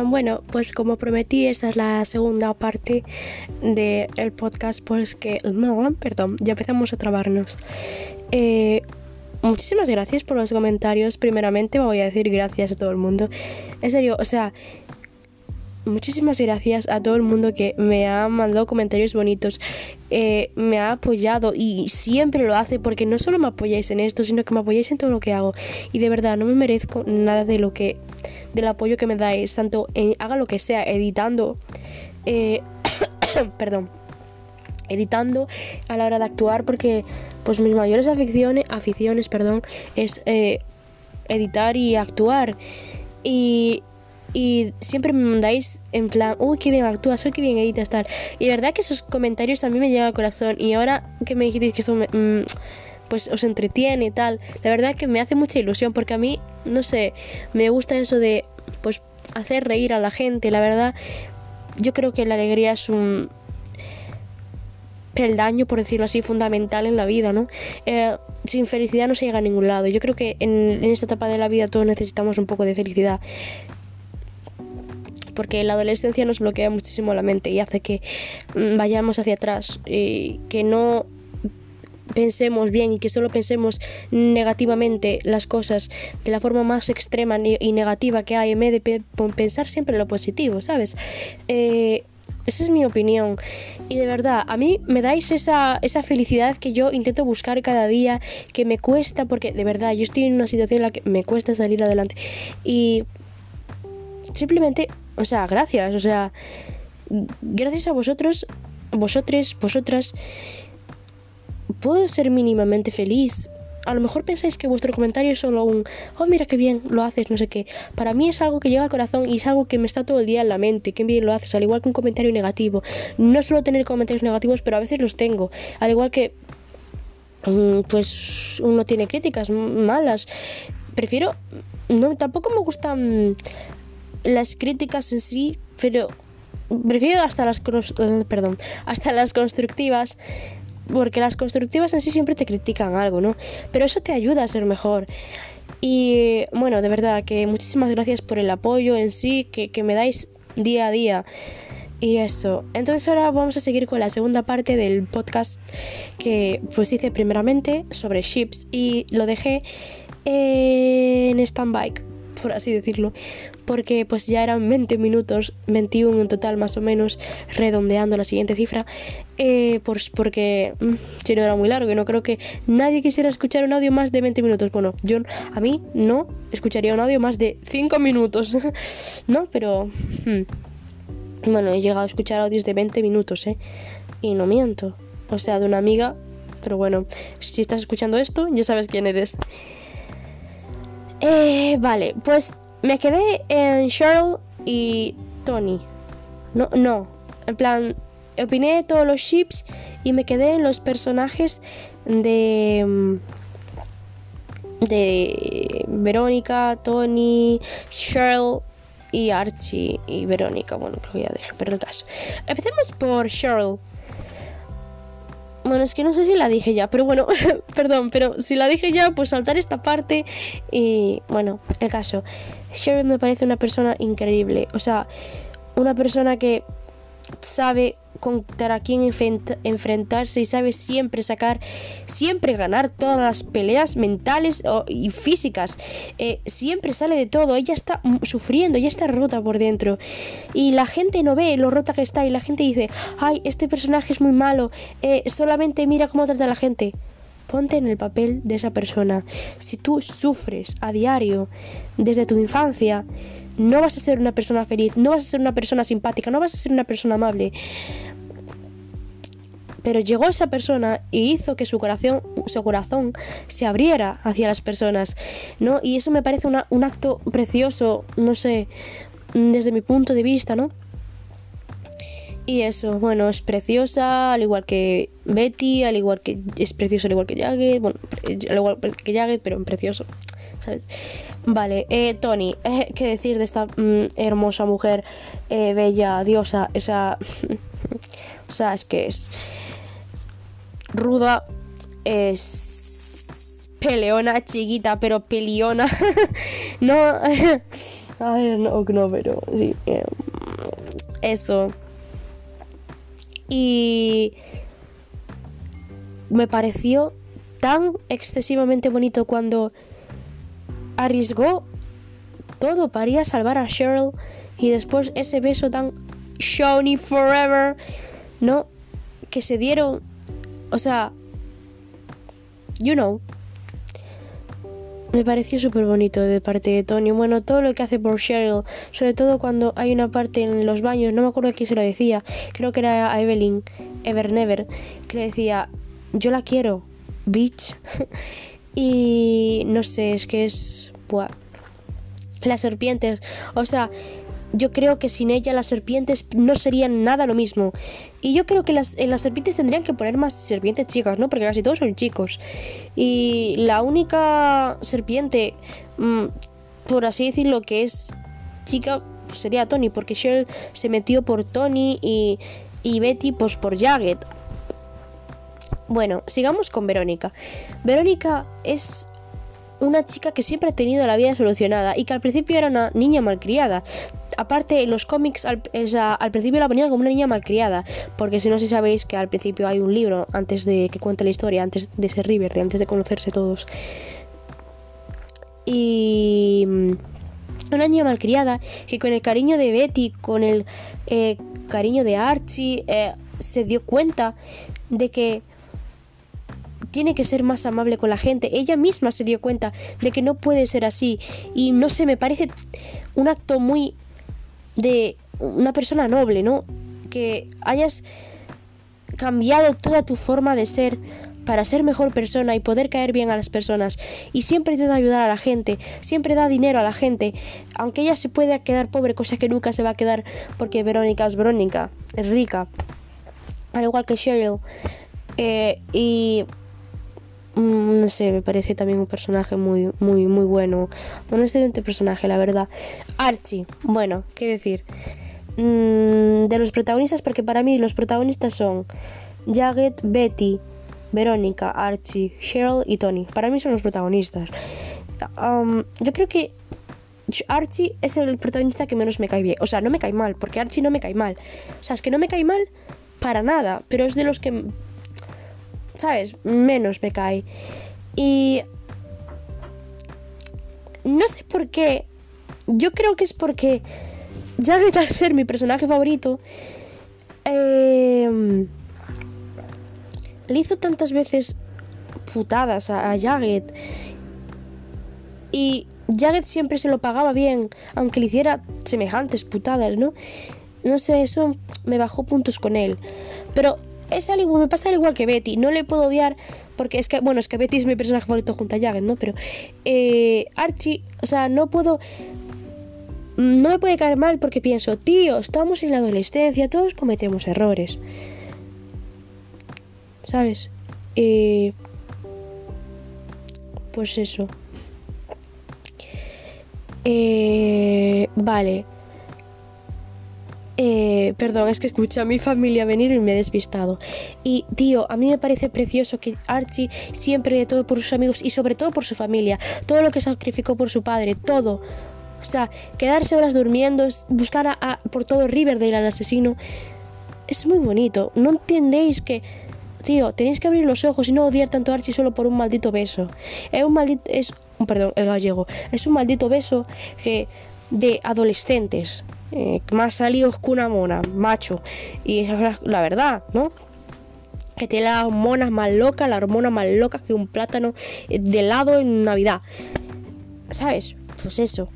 plan, bueno, pues como prometí, esta es la segunda parte del podcast, pues que, perdón, ya empezamos a trabarnos. Eh, muchísimas gracias por los comentarios. Primeramente voy a decir gracias a todo el mundo. En serio, o sea, muchísimas gracias a todo el mundo que me ha mandado comentarios bonitos, eh, me ha apoyado y siempre lo hace porque no solo me apoyáis en esto, sino que me apoyáis en todo lo que hago. Y de verdad, no me merezco nada de lo que, del apoyo que me dais, tanto en, haga lo que sea, editando, eh, perdón, editando a la hora de actuar, porque pues mis mayores aficiones, aficiones, perdón, es eh, editar y actuar. Y, y siempre me mandáis en plan, uy, qué bien actúas, uy, qué bien editas, tal. Y de verdad que esos comentarios a mí me llegan al corazón. Y ahora que me dijiste que eso mm, pues os entretiene y tal, la verdad que me hace mucha ilusión porque a mí, no sé, me gusta eso de, pues, hacer reír a la gente. La verdad, yo creo que la alegría es un peldaño, por decirlo así, fundamental en la vida, ¿no? Eh, sin felicidad no se llega a ningún lado. Yo creo que en, en esta etapa de la vida todos necesitamos un poco de felicidad porque la adolescencia nos bloquea muchísimo la mente y hace que mm, vayamos hacia atrás y que no pensemos bien y que solo pensemos negativamente las cosas de la forma más extrema y negativa que hay en vez de pensar siempre lo positivo, ¿sabes? Eh, esa es mi opinión. Y de verdad, a mí me dais esa, esa felicidad que yo intento buscar cada día, que me cuesta, porque de verdad, yo estoy en una situación en la que me cuesta salir adelante. Y simplemente o sea, gracias, o sea, gracias a vosotros, vosotros, vosotras, puedo ser mínimamente feliz. A lo mejor pensáis que vuestro comentario es solo un, oh, mira qué bien lo haces, no sé qué. Para mí es algo que llega al corazón y es algo que me está todo el día en la mente, qué bien lo haces, al igual que un comentario negativo. No suelo tener comentarios negativos, pero a veces los tengo. Al igual que, mm, pues, uno tiene críticas malas. Prefiero, no, tampoco me gustan las críticas en sí, pero prefiero hasta las eh, perdón, hasta las constructivas porque las constructivas en sí siempre te critican algo, ¿no? Pero eso te ayuda a ser mejor. Y bueno, de verdad que muchísimas gracias por el apoyo en sí que, que me dais día a día. Y eso. Entonces ahora vamos a seguir con la segunda parte del podcast que pues hice primeramente sobre chips y lo dejé en stand-by por así decirlo, porque pues ya eran 20 minutos, 21 en total más o menos, redondeando la siguiente cifra, eh, pues porque mm, si no era muy largo y no creo que nadie quisiera escuchar un audio más de 20 minutos. Bueno, yo a mí no escucharía un audio más de 5 minutos, ¿no? Pero... Hmm, bueno, he llegado a escuchar audios de 20 minutos, ¿eh? Y no miento. O sea, de una amiga. Pero bueno, si estás escuchando esto, ya sabes quién eres. Eh, vale, pues me quedé en Cheryl y Tony. No, no. En plan, opiné todos los ships y me quedé en los personajes de. Mm, de Verónica, Tony, Cheryl y Archie y Verónica. Bueno, creo que ya dejé, pero el caso. Empecemos por Cheryl. Bueno, es que no sé si la dije ya, pero bueno, perdón, pero si la dije ya, pues saltar esta parte y bueno, el caso. Cheryl me parece una persona increíble, o sea, una persona que sabe contra quién enfrentarse y sabe siempre sacar, siempre ganar todas las peleas mentales y físicas. Eh, siempre sale de todo. Ella está sufriendo, ella está rota por dentro. Y la gente no ve lo rota que está y la gente dice, ay, este personaje es muy malo, eh, solamente mira cómo trata a la gente. Ponte en el papel de esa persona. Si tú sufres a diario desde tu infancia, no vas a ser una persona feliz, no vas a ser una persona simpática, no vas a ser una persona amable. Pero llegó esa persona y hizo que su corazón, su corazón se abriera hacia las personas, ¿no? Y eso me parece un acto precioso, no sé, desde mi punto de vista, ¿no? Y eso, bueno, es preciosa, al igual que Betty, al igual que es preciosa, al igual que Jagged, bueno, al igual que Jagged, pero precioso. Vale, eh, Tony, eh, ¿qué decir de esta mm, hermosa mujer, eh, bella, diosa, esa... o sea, es que es ruda, es peleona, chiquita, pero peliona. no... Ay, no, no, pero sí. eso. Y me pareció tan excesivamente bonito cuando arriesgó todo para salvar a Cheryl y después ese beso tan shiny forever, ¿no? Que se dieron, o sea, you know. Me pareció súper bonito de parte de Tony. Bueno, todo lo que hace por Cheryl, sobre todo cuando hay una parte en los baños, no me acuerdo quién se lo decía, creo que era a Evelyn, Evernever, que le decía, yo la quiero, bitch. y no sé, es que es... Buah. Las serpientes, o sea, yo creo que sin ella las serpientes no serían nada lo mismo. Y yo creo que las, en las serpientes tendrían que poner más serpientes chicas, ¿no? Porque casi todos son chicos. Y la única serpiente, mm, por así decirlo, que es chica, pues sería Tony, porque Cheryl se metió por Tony y, y Betty pues por Jagged. Bueno, sigamos con Verónica. Verónica es una chica que siempre ha tenido la vida solucionada y que al principio era una niña malcriada. Aparte, en los cómics al, principio la ponían como una niña malcriada, porque si no si sabéis que al principio hay un libro antes de que cuente la historia, antes de ser Riverdale, antes de conocerse todos. Y mm, una niña malcriada que con el cariño de Betty, con el eh, cariño de Archie, eh, se dio cuenta de que tiene que ser más amable con la gente. Ella misma se dio cuenta de que no puede ser así. Y no sé, me parece un acto muy de una persona noble, ¿no? Que hayas cambiado toda tu forma de ser para ser mejor persona y poder caer bien a las personas. Y siempre intenta ayudar a la gente, siempre da dinero a la gente. Aunque ella se pueda quedar pobre, cosa que nunca se va a quedar porque Verónica es Verónica, es rica. Al igual que Cheryl. Eh, y no sé, me parece también un personaje muy, muy, muy bueno. Un excelente personaje, la verdad. Archie, bueno, qué decir. Mm, de los protagonistas, porque para mí los protagonistas son Jagged, Betty, Verónica, Archie, Cheryl y Tony. Para mí son los protagonistas. Um, yo creo que Archie es el protagonista que menos me cae bien. O sea, no me cae mal, porque Archie no me cae mal. O sea, es que no me cae mal para nada, pero es de los que ¿sabes? Menos me cae. Y... No sé por qué. Yo creo que es porque Jagged al ser mi personaje favorito, eh, le hizo tantas veces putadas a, a Jagged. Y Jagged siempre se lo pagaba bien, aunque le hiciera semejantes putadas, ¿no? No sé, eso me bajó puntos con él. Pero es al igual, me pasa al igual que Betty. No le puedo odiar porque es que, bueno, es que Betty es mi personaje favorito junto a Jagged, ¿no? Pero eh, Archie, o sea, no puedo... No me puede caer mal porque pienso, tío, estamos en la adolescencia, todos cometemos errores. ¿Sabes? Eh, pues eso. Eh, vale. Eh, perdón, es que escuché a mi familia venir y me he despistado. Y tío, a mí me parece precioso que Archie siempre de todo por sus amigos y sobre todo por su familia, todo lo que sacrificó por su padre, todo. O sea, quedarse horas durmiendo, buscar a, por todo Riverdale al asesino, es muy bonito. No entendéis que, tío, tenéis que abrir los ojos y no odiar tanto a Archie solo por un maldito beso. Es un maldito, es, perdón, el gallego, es un maldito beso que de adolescentes eh, más salidos que una mona, macho. Y es la verdad, ¿no? Que tiene las hormonas más locas, la hormona más loca que un plátano de helado en Navidad. ¿Sabes? Pues eso.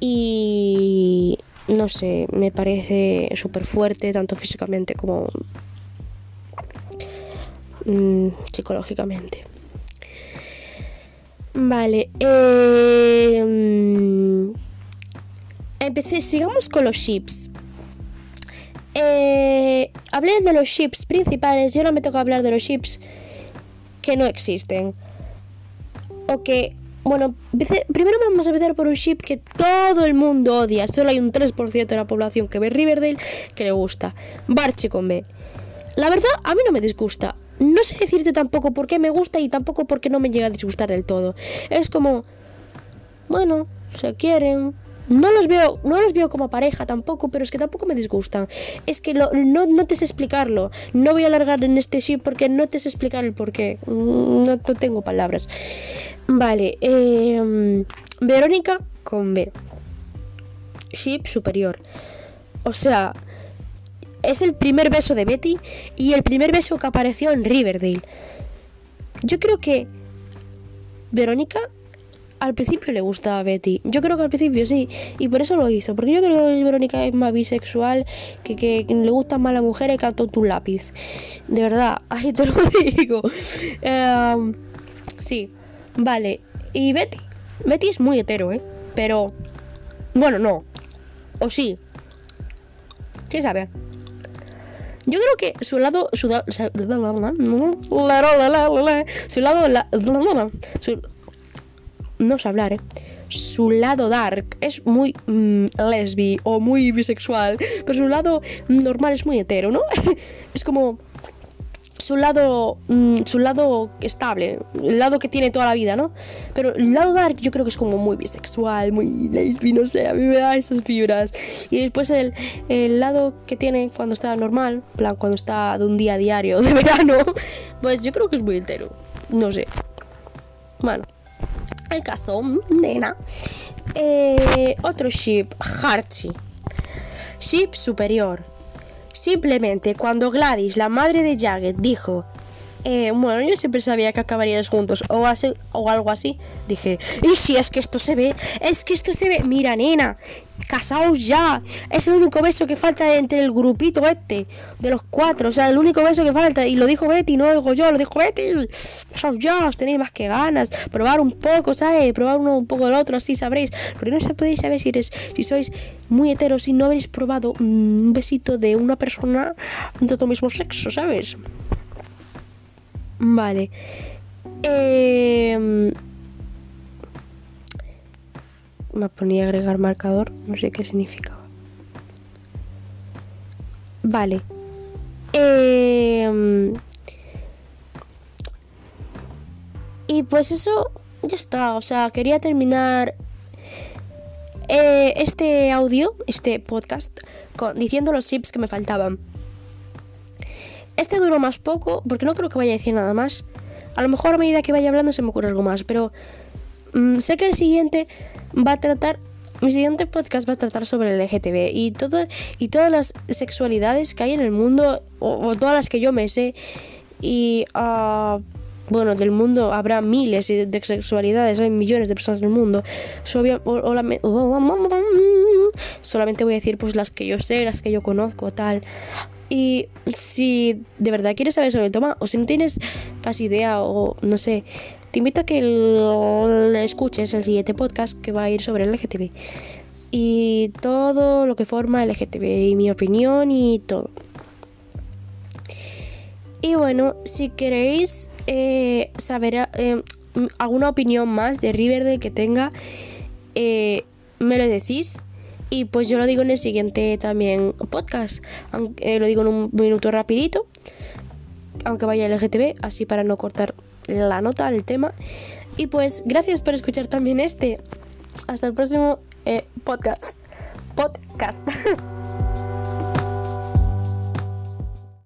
Y no sé, me parece súper fuerte, tanto físicamente como mmm, psicológicamente. Vale. Eh, empecé, sigamos con los ships. Eh, hablé de los ships principales y ahora me toca hablar de los ships que no existen. O que, bueno, primero vamos a empezar por un ship que todo el mundo odia. Solo hay un 3% de la población que ve Riverdale que le gusta. Barchi con B. La verdad, a mí no me disgusta. No sé decirte tampoco por qué me gusta y tampoco por qué no me llega a disgustar del todo. Es como, bueno, se quieren, No los veo, no los veo como pareja tampoco, pero es que tampoco me disgustan. Es que no, no te sé explicarlo. No voy a alargar en este ship porque no te sé explicar el porqué. Mm, no, no tengo palabras. Vale, eh, Verónica con B. Ship superior. O sea, es el primer beso de Betty y el primer beso que apareció en Riverdale. Yo creo que Verónica al principio le gustaba a Betty. Yo creo que al principio sí. Y por eso lo hizo. Porque yo creo que Verónica es más bisexual, que, le gustan más las mujeres que a tu lápiz. De verdad, ahí te lo digo. Em, sí, vale. Y Betty. Betty es muy hetero, ¿eh? Pero... Bueno, no. O sí. ¿Quién sabe? Yo creo que su lado. Su, lado. Su lado. Su, no sé hablar, ¿eh? Su lado dark es muy mm, lesbi o muy bisexual, pero su lado normal es muy hetero, ¿no? es como su lado mm, su lado estable, el lado que tiene toda la vida, ¿no? Pero el lado dark yo creo que es como muy bisexual, muy lesbi, no sé, a mí me da esas fibras. Y después el, el lado que tiene cuando está normal, plan cuando está de un día diario de verano, pues yo creo que es muy entero, no sé. Bueno, el caso, nena. Eh, otro ship, Harchi. Ship superior Simplemente cuando Gladys, la madre de Jagged, dijo, eh, bueno, yo siempre sabía que acabarías juntos o, o algo así, dije, y si es que esto se ve, es que esto se ve, mira nena, casaos ya, es el único beso que falta entre el grupito este, de los cuatro, o sea, el único beso que falta, y lo dijo Betty, no lo digo yo, lo dijo Betty, casaos ya, os tenéis más que ganas, probar un poco, ¿sabes? Probar uno un poco el otro, así sabréis, porque no se podéis saber si, eres, si sois muy heteros y no habéis probado un besito de una persona de tu mismo sexo, ¿sabes? Vale. Eh, me ponía agregar marcador, no sé qué significaba. Vale. Em, y pues eso ya está. O sea, quería terminar eh, este audio, este podcast, con, diciendo los tips que me faltaban. Este duró más poco, porque no creo que vaya a decir nada más. A lo mejor a medida que vaya hablando se me ocurre algo más, pero mm, sé que el siguiente va a tratar mi siguiente podcast va a tratar sobre el LGTB y todo y todas las sexualidades que hay en el mundo o, todas las que yo me sé y uh, bueno del mundo habrá miles de sexualidades hay millones de personas en el mundo solamente voy a decir pues las que yo sé las que yo conozco tal y si de verdad quieres saber sobre el tema o si no tienes casi idea o no sé te invito a que escuches el siguiente podcast que va a ir sobre el LGTB y todo lo que forma el LGTB y mi opinión y todo. Y bueno, si queréis eh, saber eh, alguna opinión más de Riverdale que tenga, eh, me lo decís. Y pues yo lo digo en el siguiente también podcast. Aunque, lo digo en un minuto rapidito. Aunque vaya LGTB, así para no cortar la nota, el tema. Y pues gracias por escuchar también este. Hasta el próximo eh, podcast. Podcast.